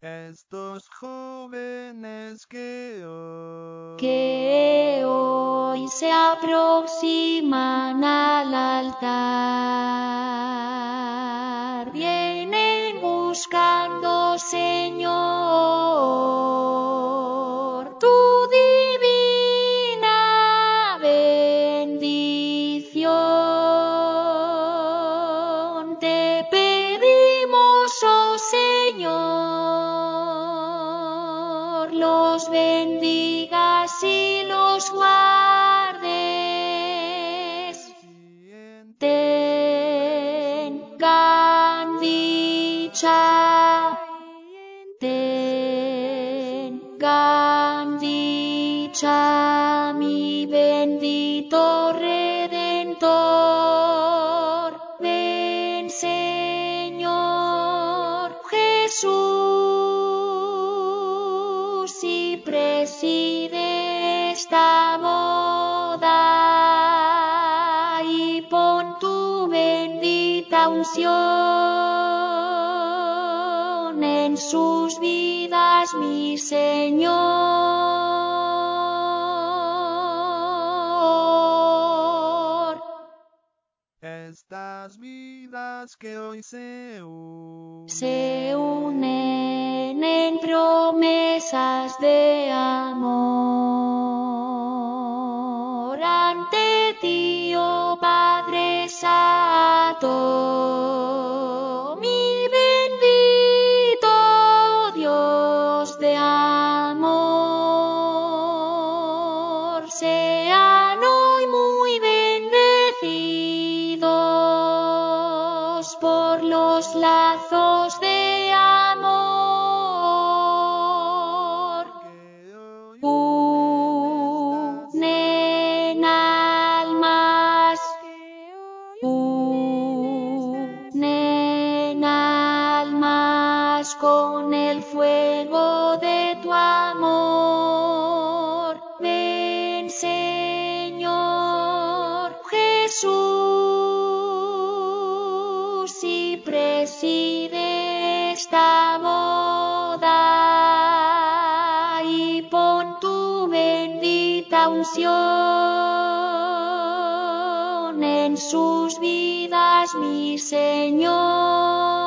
Estos jóvenes que hoy, que hoy se aproximan al altar, los bendigas y los guardes. Tengan dicha, tengan dicha, mi bendito preside esta boda y pon tu bendita unción en sus vidas, mi Señor. estas vidas que hoy se unen, se unen en promesas de ante ti, oh Padre Santo, mi bendito Dios de amor, sean hoy muy bendecidos por los lazos de amor. Con el fuego de tu amor. Ven, Señor Jesús, y preside esta boda y pon tu bendita unción en sus vidas, mi Señor.